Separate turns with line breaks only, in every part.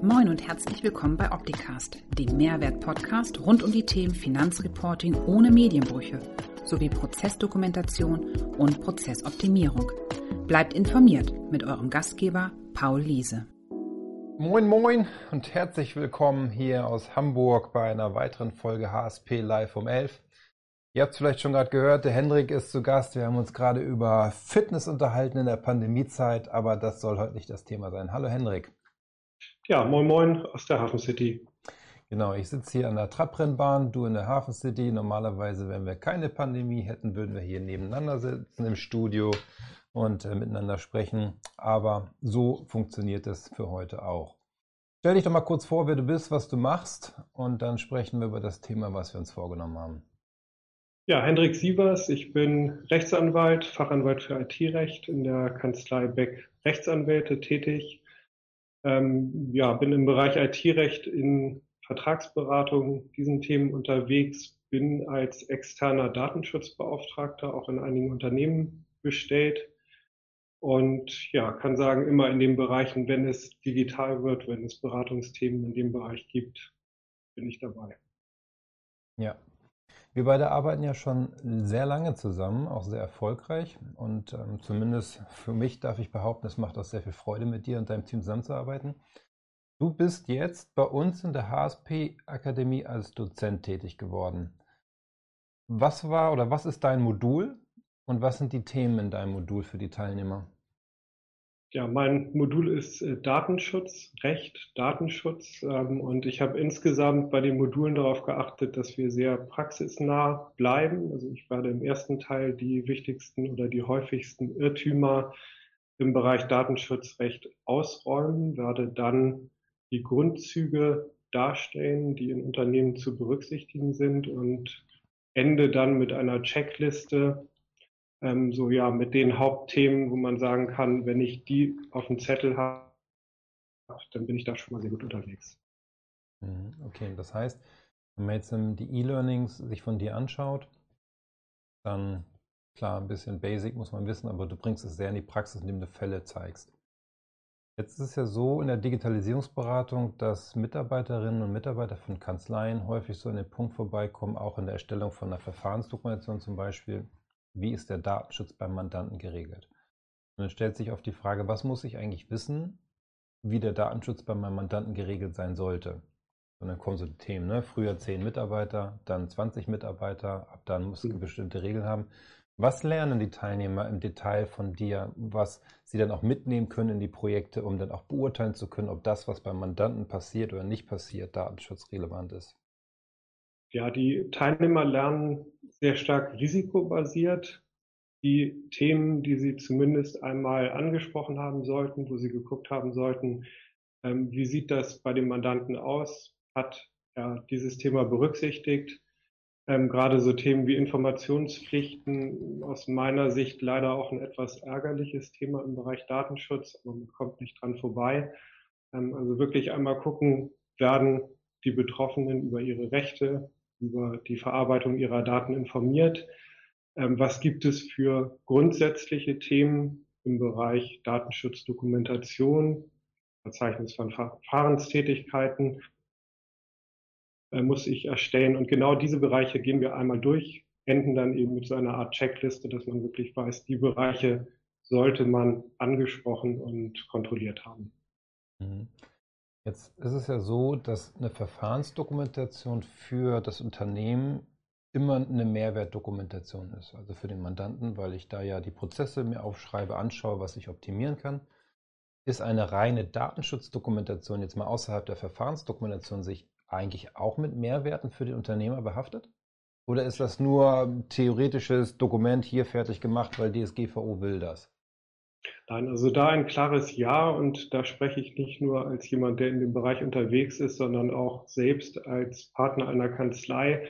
Moin und herzlich willkommen bei Opticast, dem Mehrwert-Podcast rund um die Themen Finanzreporting ohne Medienbrüche sowie Prozessdokumentation und Prozessoptimierung. Bleibt informiert mit eurem Gastgeber Paul Liese.
Moin Moin und herzlich willkommen hier aus Hamburg bei einer weiteren Folge HSP Live um 11. Ihr habt es vielleicht schon gerade gehört, der Hendrik ist zu Gast. Wir haben uns gerade über Fitness unterhalten in der Pandemiezeit, aber das soll heute nicht das Thema sein. Hallo Hendrik.
Ja, moin moin aus der Hafen City.
Genau, ich sitze hier an der Trabrennbahn, du in der Hafen City. Normalerweise, wenn wir keine Pandemie hätten, würden wir hier nebeneinander sitzen im Studio und äh, miteinander sprechen. Aber so funktioniert es für heute auch. Stell dich doch mal kurz vor, wer du bist, was du machst und dann sprechen wir über das Thema, was wir uns vorgenommen haben.
Ja, Hendrik Sievers, ich bin Rechtsanwalt, Fachanwalt für IT-Recht in der Kanzlei Beck Rechtsanwälte tätig ähm, ja, bin im Bereich IT-Recht in Vertragsberatung diesen Themen unterwegs, bin als externer Datenschutzbeauftragter auch in einigen Unternehmen bestellt und ja, kann sagen, immer in den Bereichen, wenn es digital wird, wenn es Beratungsthemen in dem Bereich gibt, bin ich dabei.
Ja, wir beide arbeiten ja schon sehr lange zusammen, auch sehr erfolgreich. Und ähm, zumindest für mich darf ich behaupten, es macht auch sehr viel Freude, mit dir und deinem Team zusammenzuarbeiten. Du bist jetzt bei uns in der HSP-Akademie als Dozent tätig geworden. Was war oder was ist dein Modul und was sind die Themen in deinem Modul für die Teilnehmer?
Ja, mein Modul ist äh, Datenschutz, Recht, Datenschutz. Ähm, und ich habe insgesamt bei den Modulen darauf geachtet, dass wir sehr praxisnah bleiben. Also ich werde im ersten Teil die wichtigsten oder die häufigsten Irrtümer im Bereich Datenschutzrecht ausräumen, werde dann die Grundzüge darstellen, die in Unternehmen zu berücksichtigen sind und ende dann mit einer Checkliste, ähm, so ja mit den Hauptthemen, wo man sagen kann, wenn ich die auf dem Zettel habe, dann bin ich da schon mal sehr gut unterwegs.
Mhm, okay, das heißt, wenn man jetzt ähm, die E-Learnings sich von dir anschaut, dann klar, ein bisschen Basic muss man wissen, aber du bringst es sehr in die Praxis, indem du Fälle zeigst. Jetzt ist es ja so in der Digitalisierungsberatung, dass Mitarbeiterinnen und Mitarbeiter von Kanzleien häufig so an den Punkt vorbeikommen, auch in der Erstellung von einer Verfahrensdokumentation zum Beispiel, wie ist der Datenschutz beim Mandanten geregelt? Und dann stellt sich auf die Frage, was muss ich eigentlich wissen, wie der Datenschutz bei meinem Mandanten geregelt sein sollte? Und dann kommen so die Themen, ne? früher 10 Mitarbeiter, dann 20 Mitarbeiter, ab dann muss mhm. bestimmte Regeln haben. Was lernen die Teilnehmer im Detail von dir, was sie dann auch mitnehmen können in die Projekte, um dann auch beurteilen zu können, ob das, was beim Mandanten passiert oder nicht passiert, datenschutzrelevant ist?
Ja, die Teilnehmer lernen sehr stark risikobasiert. Die Themen, die sie zumindest einmal angesprochen haben sollten, wo sie geguckt haben sollten, ähm, wie sieht das bei dem Mandanten aus? Hat er dieses Thema berücksichtigt? Ähm, gerade so Themen wie Informationspflichten, aus meiner Sicht leider auch ein etwas ärgerliches Thema im Bereich Datenschutz, aber man kommt nicht dran vorbei. Ähm, also wirklich einmal gucken, werden die Betroffenen über ihre Rechte, über die Verarbeitung ihrer Daten informiert. Ähm, was gibt es für grundsätzliche Themen im Bereich Datenschutzdokumentation, Verzeichnis von Verfahrenstätigkeiten äh, muss ich erstellen. Und genau diese Bereiche gehen wir einmal durch, enden dann eben mit so einer Art Checkliste, dass man wirklich weiß, die Bereiche sollte man angesprochen und kontrolliert haben.
Mhm. Jetzt ist es ja so, dass eine Verfahrensdokumentation für das Unternehmen immer eine Mehrwertdokumentation ist. Also für den Mandanten, weil ich da ja die Prozesse mir aufschreibe, anschaue, was ich optimieren kann. Ist eine reine Datenschutzdokumentation jetzt mal außerhalb der Verfahrensdokumentation sich eigentlich auch mit Mehrwerten für den Unternehmer behaftet? Oder ist das nur theoretisches Dokument hier fertig gemacht, weil DSGVO will das?
Nein, also da ein klares Ja und da spreche ich nicht nur als jemand, der in dem Bereich unterwegs ist, sondern auch selbst als Partner einer Kanzlei.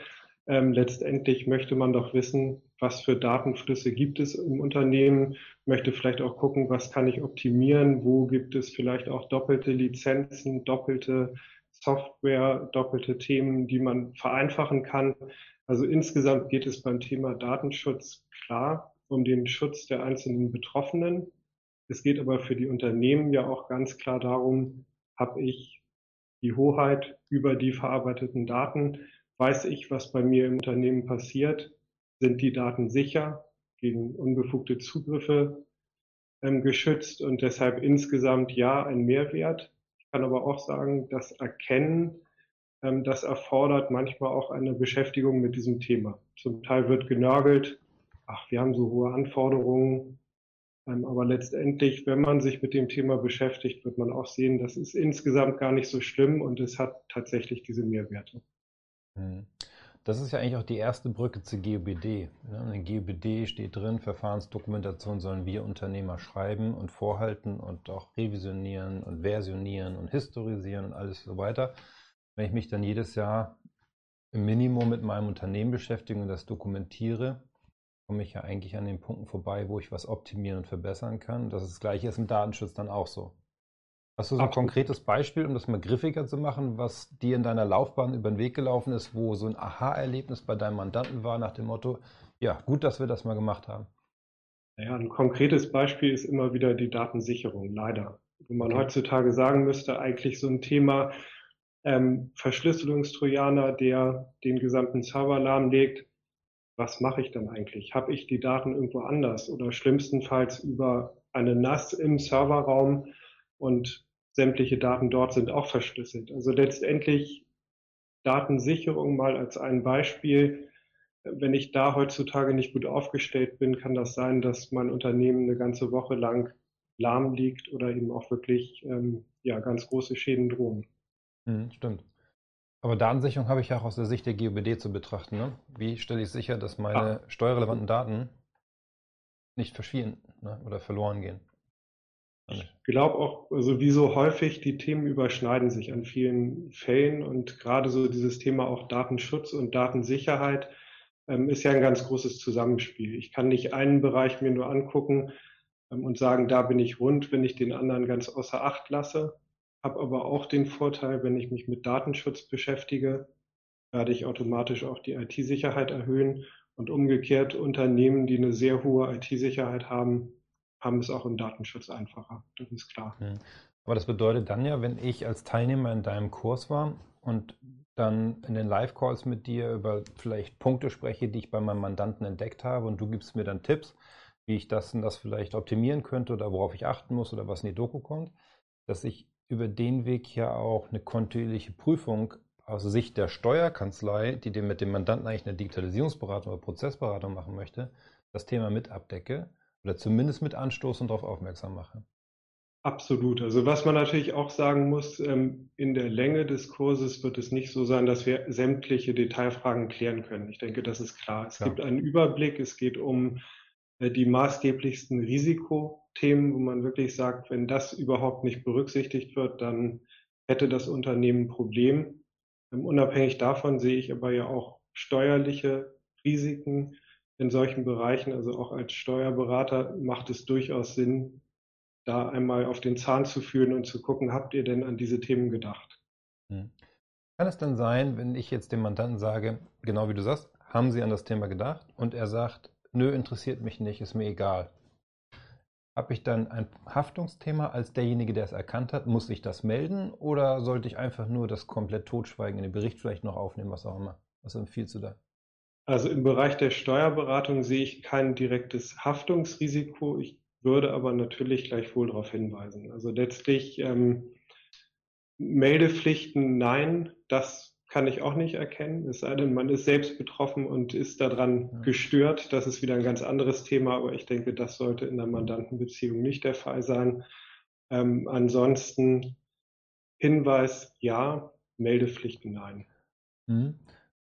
Ähm, letztendlich möchte man doch wissen, was für Datenflüsse gibt es im Unternehmen, möchte vielleicht auch gucken, was kann ich optimieren, wo gibt es vielleicht auch doppelte Lizenzen, doppelte Software, doppelte Themen, die man vereinfachen kann. Also insgesamt geht es beim Thema Datenschutz klar um den Schutz der einzelnen Betroffenen es geht aber für die Unternehmen ja auch ganz klar darum, habe ich die Hoheit über die verarbeiteten Daten. Weiß ich, was bei mir im Unternehmen passiert? Sind die Daten sicher gegen unbefugte Zugriffe ähm, geschützt und deshalb insgesamt ja ein Mehrwert? Ich kann aber auch sagen, das Erkennen, ähm, das erfordert manchmal auch eine Beschäftigung mit diesem Thema. Zum Teil wird genörgelt, ach, wir haben so hohe Anforderungen, ähm, aber letztendlich, wenn man sich mit dem Thema beschäftigt, wird man auch sehen, das ist insgesamt gar nicht so schlimm und es hat tatsächlich diese Mehrwerte.
Hm. Das ist ja eigentlich auch die erste Brücke zu GUBD. Ne? In GUBD steht drin, Verfahrensdokumentation sollen wir Unternehmer schreiben und vorhalten und auch revisionieren und versionieren und historisieren und alles so weiter. Wenn ich mich dann jedes Jahr im Minimum mit meinem Unternehmen beschäftige und das dokumentiere, komme ich ja eigentlich an den Punkten vorbei, wo ich was optimieren und verbessern kann. Das ist das gleiche ist im Datenschutz dann auch so. Hast du so ein Absolut. konkretes Beispiel, um das mal griffiger zu machen, was dir in deiner Laufbahn über den Weg gelaufen ist, wo so ein Aha-Erlebnis bei deinem Mandanten war nach dem Motto, ja, gut, dass wir das mal gemacht haben?
Ja, ein konkretes Beispiel ist immer wieder die Datensicherung, leider. Wo man okay. heutzutage sagen müsste, eigentlich so ein Thema ähm, Verschlüsselungstrojaner, der den gesamten Server lahmlegt, was mache ich dann eigentlich? Habe ich die Daten irgendwo anders oder schlimmstenfalls über eine NAS im Serverraum und sämtliche Daten dort sind auch verschlüsselt. Also letztendlich Datensicherung mal als ein Beispiel. Wenn ich da heutzutage nicht gut aufgestellt bin, kann das sein, dass mein Unternehmen eine ganze Woche lang lahm liegt oder eben auch wirklich ähm, ja, ganz große Schäden drohen.
Hm, stimmt. Aber Datensicherung habe ich ja auch aus der Sicht der GUBD zu betrachten. Ne? Wie stelle ich sicher, dass meine ah. steuerrelevanten Daten nicht verschwinden ne? oder verloren gehen?
Ich glaube auch, also wie so häufig, die Themen überschneiden sich an vielen Fällen und gerade so dieses Thema auch Datenschutz und Datensicherheit ähm, ist ja ein ganz großes Zusammenspiel. Ich kann nicht einen Bereich mir nur angucken ähm, und sagen, da bin ich rund, wenn ich den anderen ganz außer Acht lasse habe aber auch den Vorteil, wenn ich mich mit Datenschutz beschäftige, werde ich automatisch auch die IT-Sicherheit erhöhen und umgekehrt Unternehmen, die eine sehr hohe IT-Sicherheit haben, haben es auch im Datenschutz einfacher. Das ist klar.
Aber das bedeutet dann ja, wenn ich als Teilnehmer in deinem Kurs war und dann in den Live-Calls mit dir über vielleicht Punkte spreche, die ich bei meinem Mandanten entdeckt habe und du gibst mir dann Tipps, wie ich das und das vielleicht optimieren könnte oder worauf ich achten muss oder was in die Doku kommt, dass ich über den Weg ja auch eine kontinuierliche Prüfung aus Sicht der Steuerkanzlei, die dem mit dem Mandanten eigentlich eine Digitalisierungsberatung oder Prozessberatung machen möchte, das Thema mit abdecke oder zumindest mit anstoße und darauf aufmerksam mache.
Absolut. Also was man natürlich auch sagen muss, ähm, in der Länge des Kurses wird es nicht so sein, dass wir sämtliche Detailfragen klären können. Ich denke, das ist klar. Es klar. gibt einen Überblick. Es geht um die maßgeblichsten Risikothemen, wo man wirklich sagt, wenn das überhaupt nicht berücksichtigt wird, dann hätte das Unternehmen ein Problem. Ähm, unabhängig davon sehe ich aber ja auch steuerliche Risiken in solchen Bereichen. Also auch als Steuerberater macht es durchaus Sinn, da einmal auf den Zahn zu fühlen und zu gucken, habt ihr denn an diese Themen gedacht?
Hm. Kann es dann sein, wenn ich jetzt dem Mandanten sage, genau wie du sagst, haben Sie an das Thema gedacht? Und er sagt, nö, interessiert mich nicht, ist mir egal. Habe ich dann ein Haftungsthema als derjenige, der es erkannt hat? Muss ich das melden oder sollte ich einfach nur das komplett totschweigen, in den Bericht vielleicht noch aufnehmen, was auch immer? Was empfiehlst du da?
Also im Bereich der Steuerberatung sehe ich kein direktes Haftungsrisiko. Ich würde aber natürlich gleichwohl darauf hinweisen. Also letztlich ähm, Meldepflichten, nein, das kann ich auch nicht erkennen. Es sei denn, man ist selbst betroffen und ist daran ja. gestört. Das ist wieder ein ganz anderes Thema, aber ich denke, das sollte in der Mandantenbeziehung nicht der Fall sein. Ähm, ansonsten Hinweis ja, Meldepflichten nein.
Mhm.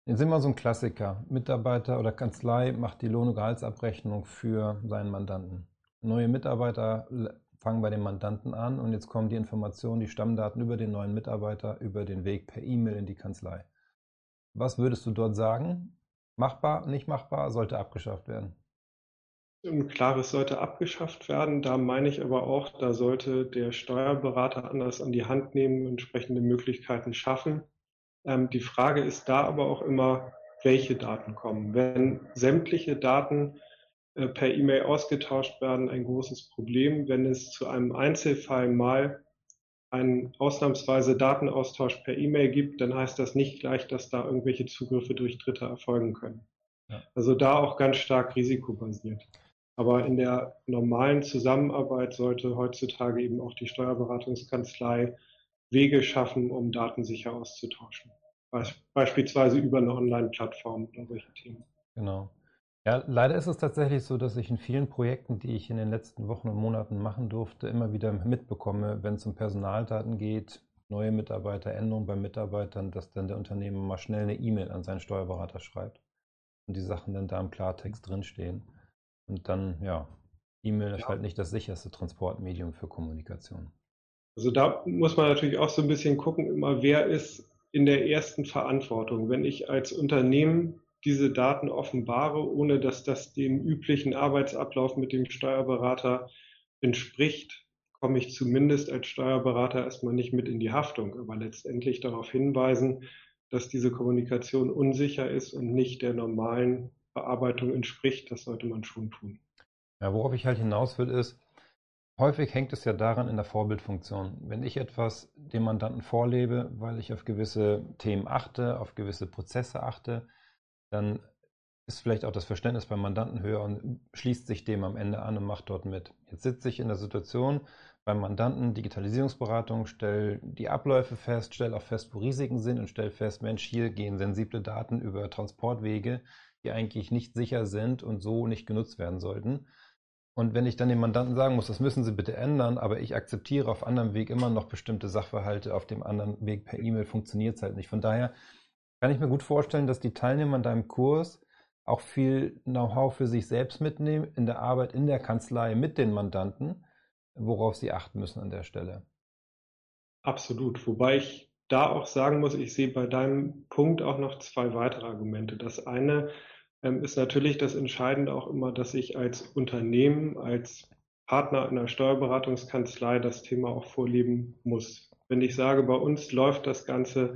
Jetzt sind wir so ein Klassiker. Mitarbeiter oder Kanzlei macht die Lohn- und Gehaltsabrechnung für seinen Mandanten. Neue Mitarbeiter fangen bei dem Mandanten an und jetzt kommen die Informationen, die Stammdaten über den neuen Mitarbeiter über den Weg per E-Mail in die Kanzlei. Was würdest du dort sagen? Machbar, nicht machbar, sollte abgeschafft werden?
Klar, es sollte abgeschafft werden. Da meine ich aber auch, da sollte der Steuerberater anders an die Hand nehmen, entsprechende Möglichkeiten schaffen. Ähm, die Frage ist da aber auch immer, welche Daten kommen. Wenn sämtliche Daten per E-Mail ausgetauscht werden, ein großes Problem. Wenn es zu einem Einzelfall mal einen ausnahmsweise Datenaustausch per E-Mail gibt, dann heißt das nicht gleich, dass da irgendwelche Zugriffe durch Dritte erfolgen können. Ja. Also da auch ganz stark risikobasiert. Aber in der normalen Zusammenarbeit sollte heutzutage eben auch die Steuerberatungskanzlei Wege schaffen, um Daten sicher auszutauschen. Beispielsweise über eine Online-Plattform oder solche Themen.
Genau. Ja, leider ist es tatsächlich so, dass ich in vielen Projekten, die ich in den letzten Wochen und Monaten machen durfte, immer wieder mitbekomme, wenn es um Personaldaten geht, neue Mitarbeiter, Änderungen bei Mitarbeitern, dass dann der Unternehmer mal schnell eine E-Mail an seinen Steuerberater schreibt und die Sachen dann da im Klartext drinstehen. Und dann, ja, E-Mail ja. ist halt nicht das sicherste Transportmedium für Kommunikation.
Also da muss man natürlich auch so ein bisschen gucken, immer wer ist in der ersten Verantwortung. Wenn ich als Unternehmen diese Daten offenbare, ohne dass das dem üblichen Arbeitsablauf mit dem Steuerberater entspricht, komme ich zumindest als Steuerberater erstmal nicht mit in die Haftung, aber letztendlich darauf hinweisen, dass diese Kommunikation unsicher ist und nicht der normalen Bearbeitung entspricht. Das sollte man schon tun.
Ja, worauf ich halt hinaus will, ist, häufig hängt es ja daran in der Vorbildfunktion. Wenn ich etwas dem Mandanten vorlebe, weil ich auf gewisse Themen achte, auf gewisse Prozesse achte, dann ist vielleicht auch das Verständnis beim Mandanten höher und schließt sich dem am Ende an und macht dort mit. Jetzt sitze ich in der Situation beim Mandanten Digitalisierungsberatung, stelle die Abläufe fest, stelle auch fest, wo Risiken sind und stelle fest, Mensch, hier gehen sensible Daten über Transportwege, die eigentlich nicht sicher sind und so nicht genutzt werden sollten. Und wenn ich dann dem Mandanten sagen muss, das müssen Sie bitte ändern, aber ich akzeptiere auf anderem Weg immer noch bestimmte Sachverhalte, auf dem anderen Weg per E-Mail funktioniert es halt nicht. Von daher kann ich mir gut vorstellen, dass die Teilnehmer in deinem Kurs auch viel Know-how für sich selbst mitnehmen in der Arbeit in der Kanzlei mit den Mandanten, worauf sie achten müssen an der Stelle.
Absolut. Wobei ich da auch sagen muss, ich sehe bei deinem Punkt auch noch zwei weitere Argumente. Das eine ähm, ist natürlich das Entscheidende auch immer, dass ich als Unternehmen, als Partner einer Steuerberatungskanzlei das Thema auch vorleben muss. Wenn ich sage, bei uns läuft das Ganze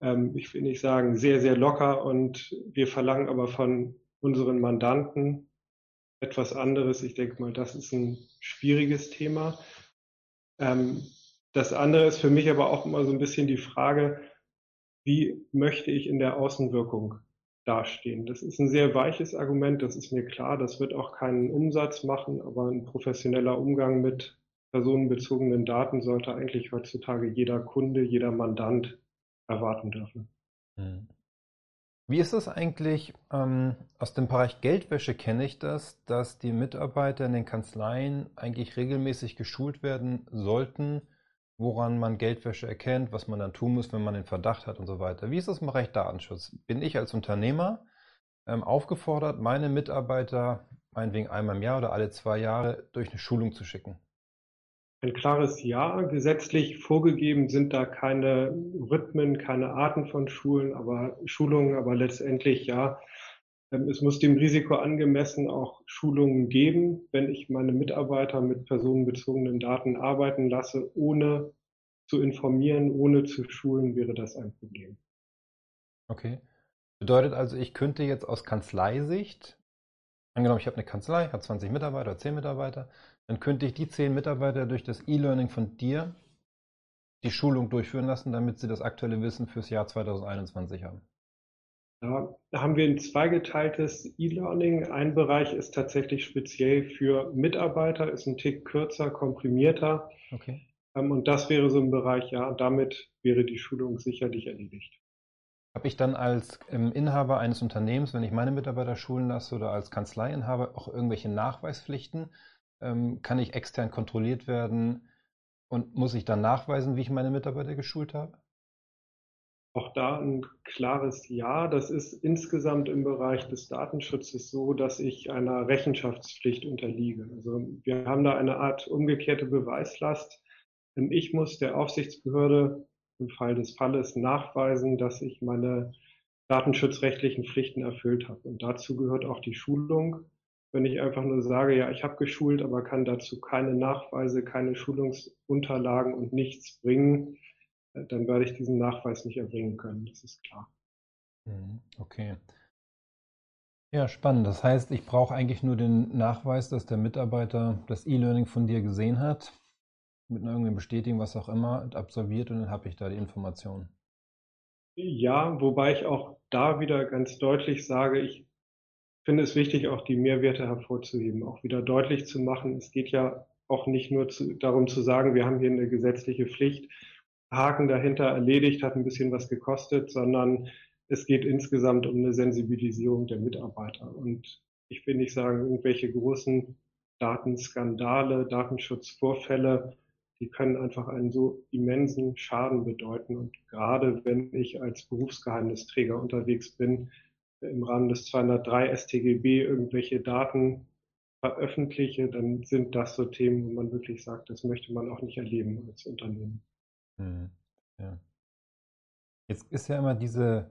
ähm, ich will nicht sagen, sehr, sehr locker und wir verlangen aber von unseren Mandanten etwas anderes. Ich denke mal, das ist ein schwieriges Thema. Ähm, das andere ist für mich aber auch immer so ein bisschen die Frage, wie möchte ich in der Außenwirkung dastehen? Das ist ein sehr weiches Argument, das ist mir klar. Das wird auch keinen Umsatz machen, aber ein professioneller Umgang mit personenbezogenen Daten sollte eigentlich heutzutage jeder Kunde, jeder Mandant erwarten dürfen. Hm.
Wie ist das eigentlich? Ähm, aus dem Bereich Geldwäsche kenne ich das, dass die Mitarbeiter in den Kanzleien eigentlich regelmäßig geschult werden sollten, woran man Geldwäsche erkennt, was man dann tun muss, wenn man den Verdacht hat und so weiter. Wie ist das im Bereich Datenschutz? Bin ich als Unternehmer ähm, aufgefordert, meine Mitarbeiter meinetwegen einmal im Jahr oder alle zwei Jahre durch eine Schulung zu schicken?
Ein klares Ja. Gesetzlich vorgegeben sind da keine Rhythmen, keine Arten von Schulen, aber Schulungen, aber letztendlich ja. Ähm, es muss dem Risiko angemessen auch Schulungen geben. Wenn ich meine Mitarbeiter mit personenbezogenen Daten arbeiten lasse, ohne zu informieren, ohne zu schulen, wäre das ein Problem.
Okay. Bedeutet also, ich könnte jetzt aus Kanzleisicht, angenommen, ich habe eine Kanzlei, habe 20 Mitarbeiter, 10 Mitarbeiter, dann könnte ich die zehn Mitarbeiter durch das E-Learning von dir die Schulung durchführen lassen, damit sie das aktuelle Wissen fürs Jahr 2021 haben.
Da haben wir ein zweigeteiltes E-Learning. Ein Bereich ist tatsächlich speziell für Mitarbeiter, ist ein Tick kürzer, komprimierter. Okay. Ähm, und das wäre so ein Bereich, ja, damit wäre die Schulung sicherlich erledigt.
Habe ich dann als ähm, Inhaber eines Unternehmens, wenn ich meine Mitarbeiter schulen lasse oder als Kanzleiinhaber auch irgendwelche Nachweispflichten, ähm, kann ich extern kontrolliert werden und muss ich dann nachweisen, wie ich meine Mitarbeiter geschult habe?
Auch da ein klares Ja. Das ist insgesamt im Bereich des Datenschutzes so, dass ich einer Rechenschaftspflicht unterliege. Also wir haben da eine Art umgekehrte Beweislast. Ich muss der Aufsichtsbehörde im Fall des Falles nachweisen, dass ich meine datenschutzrechtlichen Pflichten erfüllt habe. Und dazu gehört auch die Schulung. Wenn ich einfach nur sage, ja, ich habe geschult, aber kann dazu keine Nachweise, keine Schulungsunterlagen und nichts bringen, äh, dann werde ich diesen Nachweis nicht erbringen können. Das ist klar.
Mhm, okay. Ja, spannend. Das heißt, ich brauche eigentlich nur den Nachweis, dass der Mitarbeiter das E-Learning von dir gesehen hat, mit einer irgendeiner Bestätigung, was auch immer, absolviert und dann habe ich da die Informationen.
Ja, wobei ich auch da wieder ganz deutlich sage, ich finde es wichtig, auch die Mehrwerte hervorzuheben, auch wieder deutlich zu machen. Es geht ja auch nicht nur zu, darum zu sagen, wir haben hier eine gesetzliche Pflicht, Haken dahinter erledigt, hat ein bisschen was gekostet, sondern es geht insgesamt um eine Sensibilisierung der Mitarbeiter. Und ich will nicht sagen, irgendwelche großen Datenskandale, Datenschutzvorfälle, die können einfach einen so immensen Schaden bedeuten. Und gerade wenn ich als Berufsgeheimnisträger unterwegs bin, im Rahmen des 203 StGB irgendwelche Daten veröffentliche, dann sind das so Themen, wo man wirklich sagt, das möchte man auch nicht erleben als Unternehmen. Hm,
ja. Jetzt ist ja immer diese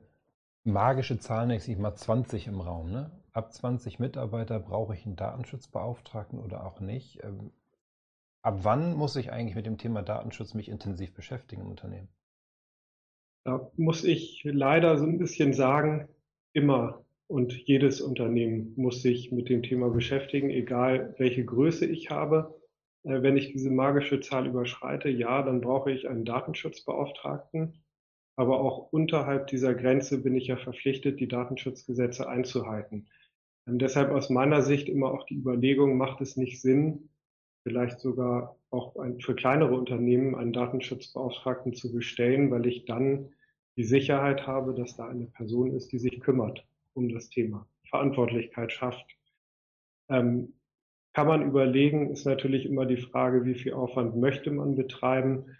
magische Zahl, ich mal 20 im Raum. Ne? Ab 20 Mitarbeiter brauche ich einen Datenschutzbeauftragten oder auch nicht. Ähm, ab wann muss ich eigentlich mit dem Thema Datenschutz mich intensiv beschäftigen im Unternehmen?
Da muss ich leider so ein bisschen sagen, immer und jedes Unternehmen muss sich mit dem Thema beschäftigen, egal welche Größe ich habe. Äh, wenn ich diese magische Zahl überschreite, ja, dann brauche ich einen Datenschutzbeauftragten. Aber auch unterhalb dieser Grenze bin ich ja verpflichtet, die Datenschutzgesetze einzuhalten. Und ähm, deshalb aus meiner Sicht immer auch die Überlegung, macht es nicht Sinn, vielleicht sogar auch für kleinere Unternehmen einen Datenschutzbeauftragten zu bestellen, weil ich dann die Sicherheit habe, dass da eine Person ist, die sich kümmert um das Thema, Verantwortlichkeit schafft. Ähm, kann man überlegen, ist natürlich immer die Frage, wie viel Aufwand möchte man betreiben.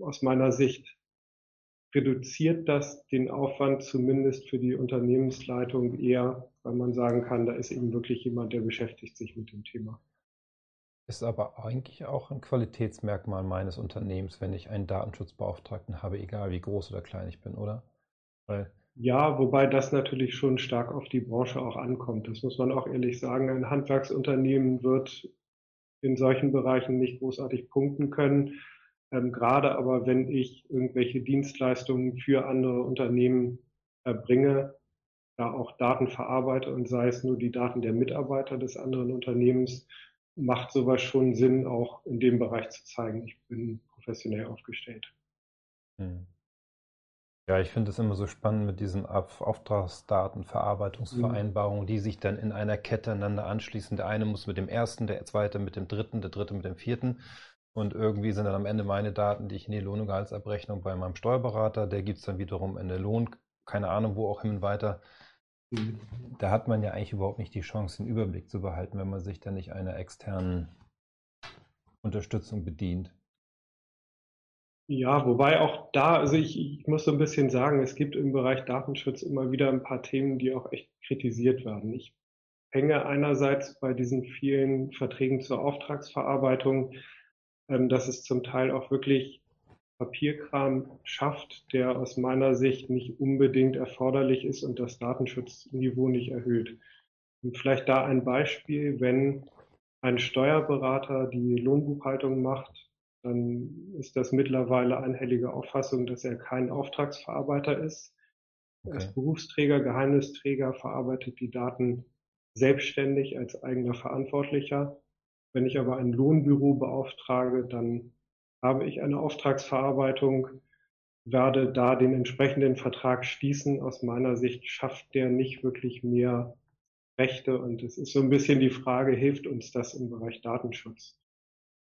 Aus meiner Sicht reduziert das den Aufwand zumindest für die Unternehmensleitung eher, weil man sagen kann, da ist eben wirklich jemand, der beschäftigt sich mit dem Thema.
Ist aber eigentlich auch ein Qualitätsmerkmal meines Unternehmens, wenn ich einen Datenschutzbeauftragten habe, egal wie groß oder klein ich bin, oder?
Weil ja, wobei das natürlich schon stark auf die Branche auch ankommt. Das muss man auch ehrlich sagen. Ein Handwerksunternehmen wird in solchen Bereichen nicht großartig punkten können. Ähm, gerade aber, wenn ich irgendwelche Dienstleistungen für andere Unternehmen erbringe, da auch Daten verarbeite und sei es nur die Daten der Mitarbeiter des anderen Unternehmens, macht sowas schon Sinn, auch in dem Bereich zu zeigen, ich bin professionell aufgestellt. Hm.
Ja, ich finde es immer so spannend mit diesen Auftragsdatenverarbeitungsvereinbarungen, mhm. die sich dann in einer Kette einander anschließen. Der eine muss mit dem ersten, der zweite mit dem dritten, der dritte mit dem vierten. Und irgendwie sind dann am Ende meine Daten, die ich in die Lohn- und Gehaltsabrechnung bei meinem Steuerberater, der gibt es dann wiederum in der Lohn, keine Ahnung, wo auch hin weiter. Da hat man ja eigentlich überhaupt nicht die Chance, den Überblick zu behalten, wenn man sich dann nicht einer externen Unterstützung bedient.
Ja, wobei auch da, also ich, ich muss so ein bisschen sagen, es gibt im Bereich Datenschutz immer wieder ein paar Themen, die auch echt kritisiert werden. Ich hänge einerseits bei diesen vielen Verträgen zur Auftragsverarbeitung, ähm, dass es zum Teil auch wirklich Papierkram schafft, der aus meiner Sicht nicht unbedingt erforderlich ist und das Datenschutzniveau nicht erhöht. Und vielleicht da ein Beispiel, wenn ein Steuerberater die Lohnbuchhaltung macht, dann ist das mittlerweile einhellige Auffassung, dass er kein Auftragsverarbeiter ist. Okay. Als Berufsträger, Geheimnisträger verarbeitet die Daten selbstständig als eigener Verantwortlicher. Wenn ich aber ein Lohnbüro beauftrage, dann habe ich eine Auftragsverarbeitung, werde da den entsprechenden Vertrag schließen. Aus meiner Sicht schafft der nicht wirklich mehr Rechte und es ist so ein bisschen die Frage, hilft uns das im Bereich Datenschutz?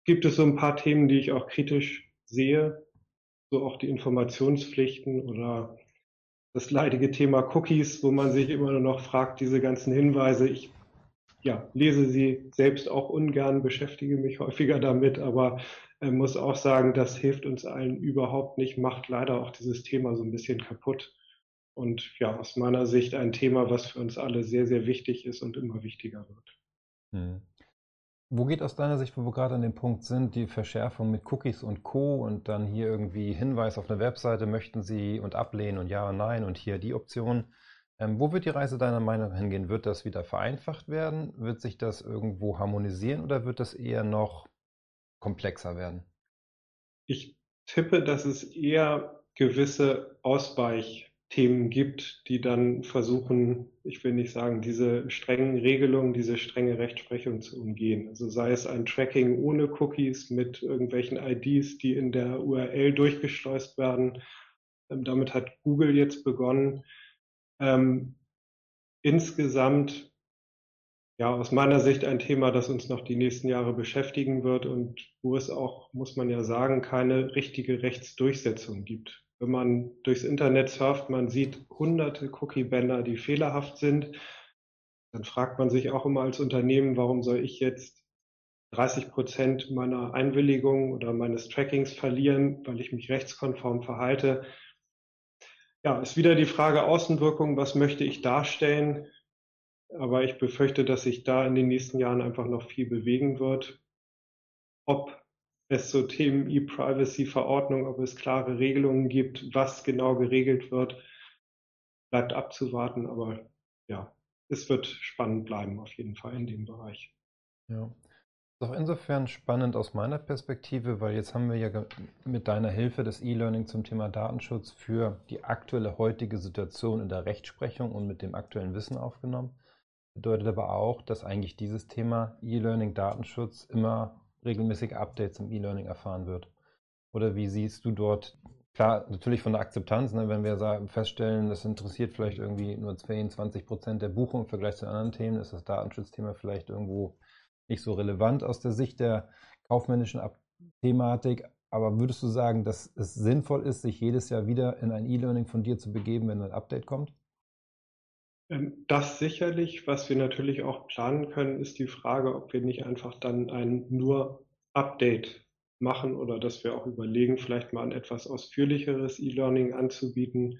gibt es so ein paar Themen, die ich auch kritisch sehe, so auch die Informationspflichten oder das leidige Thema Cookies, wo man sich immer nur noch fragt, diese ganzen Hinweise. Ich ja, lese sie selbst auch ungern, beschäftige mich häufiger damit, aber äh, muss auch sagen, das hilft uns allen überhaupt nicht, macht leider auch dieses Thema so ein bisschen kaputt. Und ja, aus meiner Sicht ein Thema, was für uns alle sehr, sehr wichtig ist und immer wichtiger wird.
Hm. Wo geht aus deiner Sicht, wo wir gerade an dem Punkt sind, die Verschärfung mit Cookies und Co. und dann hier irgendwie Hinweis auf eine Webseite, möchten Sie und ablehnen und ja und nein und hier die Option. Ähm, wo wird die Reise deiner Meinung nach hingehen? Wird das wieder vereinfacht werden? Wird sich das irgendwo harmonisieren oder wird das eher noch komplexer werden?
Ich tippe, dass es eher gewisse Ausweich Themen gibt, die dann versuchen, ich will nicht sagen, diese strengen Regelungen, diese strenge Rechtsprechung zu umgehen. Also sei es ein Tracking ohne Cookies mit irgendwelchen IDs, die in der URL durchgeschleust werden. Ähm, damit hat Google jetzt begonnen. Ähm, insgesamt ja, aus meiner Sicht ein Thema, das uns noch die nächsten Jahre beschäftigen wird und wo es auch, muss man ja sagen, keine richtige Rechtsdurchsetzung gibt. Wenn man durchs Internet surft, man sieht hunderte Cookie-Banner, die fehlerhaft sind, dann fragt man sich auch immer als Unternehmen, warum soll ich jetzt 30 Prozent meiner Einwilligung oder meines Trackings verlieren, weil ich mich rechtskonform verhalte. Ja, ist wieder die Frage Außenwirkung, was möchte ich darstellen? Aber ich befürchte, dass sich da in den nächsten Jahren einfach noch viel bewegen wird. Ob es so Themen E-Privacy-Verordnung, ob es klare Regelungen gibt, was genau geregelt wird, bleibt abzuwarten. Aber ja, es wird spannend bleiben auf jeden Fall in dem Bereich.
Ja. Ist auch insofern spannend aus meiner Perspektive, weil jetzt haben wir ja mit deiner Hilfe das E-Learning zum Thema Datenschutz für die aktuelle heutige Situation in der Rechtsprechung und mit dem aktuellen Wissen aufgenommen. Bedeutet aber auch, dass eigentlich dieses Thema E-Learning Datenschutz immer regelmäßig Updates im E-Learning erfahren wird. Oder wie siehst du dort, klar, natürlich von der Akzeptanz, ne, wenn wir sagen, feststellen, das interessiert vielleicht irgendwie nur 10, 20 Prozent der Buchung im Vergleich zu anderen Themen, ist das Datenschutzthema vielleicht irgendwo nicht so relevant aus der Sicht der kaufmännischen Thematik. Aber würdest du sagen, dass es sinnvoll ist, sich jedes Jahr wieder in ein E-Learning von dir zu begeben, wenn ein Update kommt?
Ähm, das sicherlich. Was wir natürlich auch planen können, ist die Frage, ob wir nicht einfach dann ein nur Update machen oder dass wir auch überlegen, vielleicht mal ein etwas ausführlicheres E-Learning anzubieten,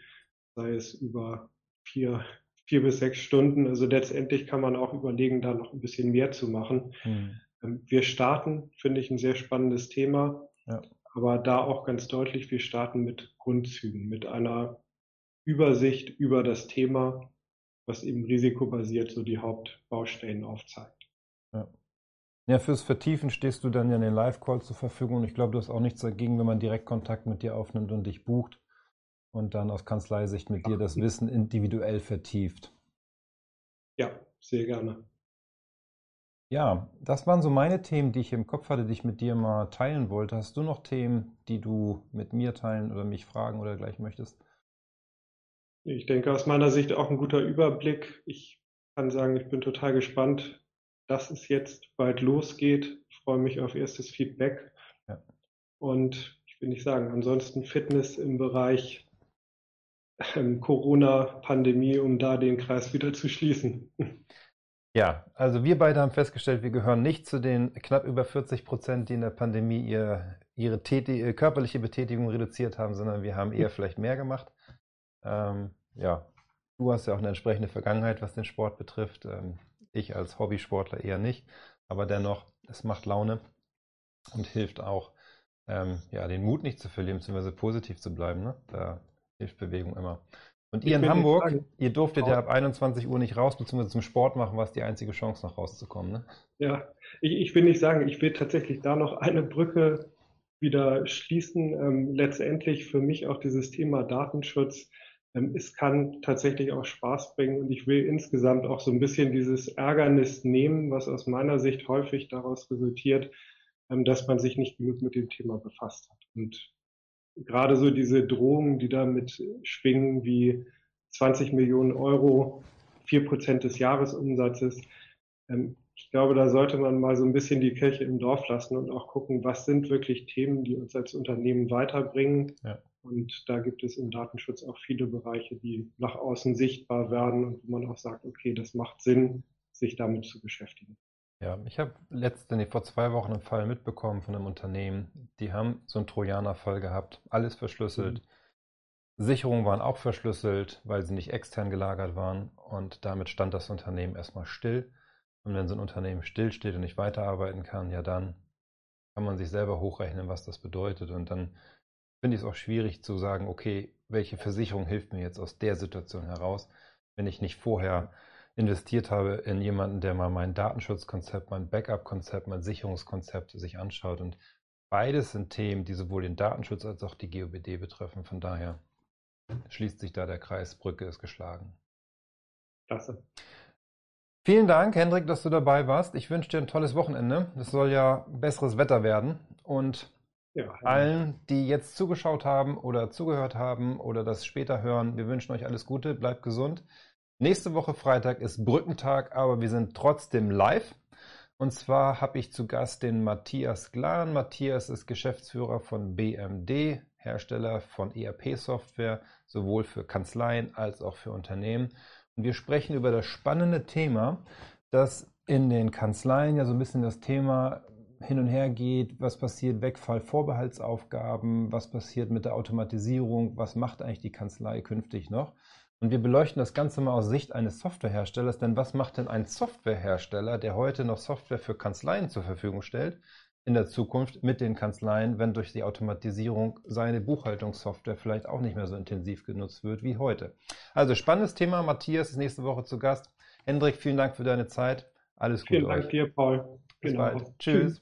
sei es über vier, vier bis sechs Stunden. Also letztendlich kann man auch überlegen, da noch ein bisschen mehr zu machen. Hm. Wir starten, finde ich, ein sehr spannendes Thema. Ja. Aber da auch ganz deutlich, wir starten mit Grundzügen, mit einer Übersicht über das Thema, was eben risikobasiert so die Hauptbaustellen aufzeigt.
Ja. Ja, fürs Vertiefen stehst du dann ja in den Live-Call zur Verfügung. Ich glaube, du hast auch nichts dagegen, wenn man direkt Kontakt mit dir aufnimmt und dich bucht und dann aus Kanzleisicht mit dir das Wissen individuell vertieft.
Ja, sehr gerne.
Ja, das waren so meine Themen, die ich im Kopf hatte, die ich mit dir mal teilen wollte. Hast du noch Themen, die du mit mir teilen oder mich fragen oder gleich möchtest?
Ich denke aus meiner Sicht auch ein guter Überblick. Ich kann sagen, ich bin total gespannt, dass es jetzt bald losgeht. Ich freue mich auf erstes Feedback. Ja. Und ich will nicht sagen, ansonsten Fitness im Bereich ähm, Corona-Pandemie, um da den Kreis wieder zu schließen.
Ja, also wir beide haben festgestellt, wir gehören nicht zu den knapp über 40 Prozent, die in der Pandemie ihr, ihre körperliche Betätigung reduziert haben, sondern wir haben eher vielleicht mehr gemacht. Ähm, ja, du hast ja auch eine entsprechende Vergangenheit, was den Sport betrifft. Ähm, ich als Hobbysportler eher nicht. Aber dennoch, es macht Laune und hilft auch, ähm, ja, den Mut nicht zu verlieren, beziehungsweise positiv zu bleiben. Ne? Da hilft Bewegung immer. Und ihr in Hamburg, ihr durftet ja ab 21 Uhr nicht raus, beziehungsweise zum Sport machen, war es die einzige Chance, noch rauszukommen. Ne?
Ja, ich, ich will nicht sagen, ich will tatsächlich da noch eine Brücke wieder schließen. Ähm, letztendlich für mich auch dieses Thema Datenschutz es kann tatsächlich auch Spaß bringen und ich will insgesamt auch so ein bisschen dieses Ärgernis nehmen, was aus meiner Sicht häufig daraus resultiert, ähm, dass man sich nicht genug mit dem Thema befasst hat. Und gerade so diese Drohungen, die damit schwingen, wie 20 Millionen Euro, vier Prozent des Jahresumsatzes, ähm, ich glaube, da sollte man mal so ein bisschen die Kirche im Dorf lassen und auch gucken, was sind wirklich Themen, die uns als Unternehmen weiterbringen. Ja. Und da gibt es im Datenschutz auch viele Bereiche, die nach außen sichtbar werden und wo man auch sagt, okay, das macht Sinn, sich damit zu beschäftigen.
Ja, ich habe letzte, nee, vor zwei Wochen einen Fall mitbekommen von einem Unternehmen. Die haben so einen Trojaner-Fall gehabt, alles verschlüsselt. Mhm. Sicherungen waren auch verschlüsselt, weil sie nicht extern gelagert waren. Und damit stand das Unternehmen erstmal still. Und wenn so ein Unternehmen stillsteht und nicht weiterarbeiten kann, ja dann kann man sich selber hochrechnen, was das bedeutet. Und dann finde ich es auch schwierig zu sagen, okay, welche Versicherung hilft mir jetzt aus der Situation heraus, wenn ich nicht vorher investiert habe in jemanden, der mal mein Datenschutzkonzept, mein Backup-Konzept, mein Sicherungskonzept sich anschaut. Und beides sind Themen, die sowohl den Datenschutz als auch die GOBD betreffen. Von daher schließt sich da der Kreis, Brücke ist geschlagen.
Klasse.
Vielen Dank, Hendrik, dass du dabei warst. Ich wünsche dir ein tolles Wochenende. Es soll ja besseres Wetter werden. Und ja, allen, die jetzt zugeschaut haben oder zugehört haben oder das später hören, wir wünschen euch alles Gute, bleibt gesund. Nächste Woche Freitag ist Brückentag, aber wir sind trotzdem live. Und zwar habe ich zu Gast den Matthias Glan. Matthias ist Geschäftsführer von BMD, Hersteller von ERP-Software, sowohl für Kanzleien als auch für Unternehmen. Und wir sprechen über das spannende Thema, dass in den Kanzleien ja so ein bisschen das Thema hin und her geht, was passiert, Wegfall Vorbehaltsaufgaben, was passiert mit der Automatisierung, was macht eigentlich die Kanzlei künftig noch. Und wir beleuchten das Ganze mal aus Sicht eines Softwareherstellers, denn was macht denn ein Softwarehersteller, der heute noch Software für Kanzleien zur Verfügung stellt, in der Zukunft mit den Kanzleien, wenn durch die Automatisierung seine Buchhaltungssoftware vielleicht auch nicht mehr so intensiv genutzt wird wie heute. Also spannendes Thema. Matthias ist nächste Woche zu Gast. Hendrik, vielen Dank für deine Zeit. Alles Gute
Vielen Dank
euch.
dir, Paul.
Bis genau. bald. Tschüss.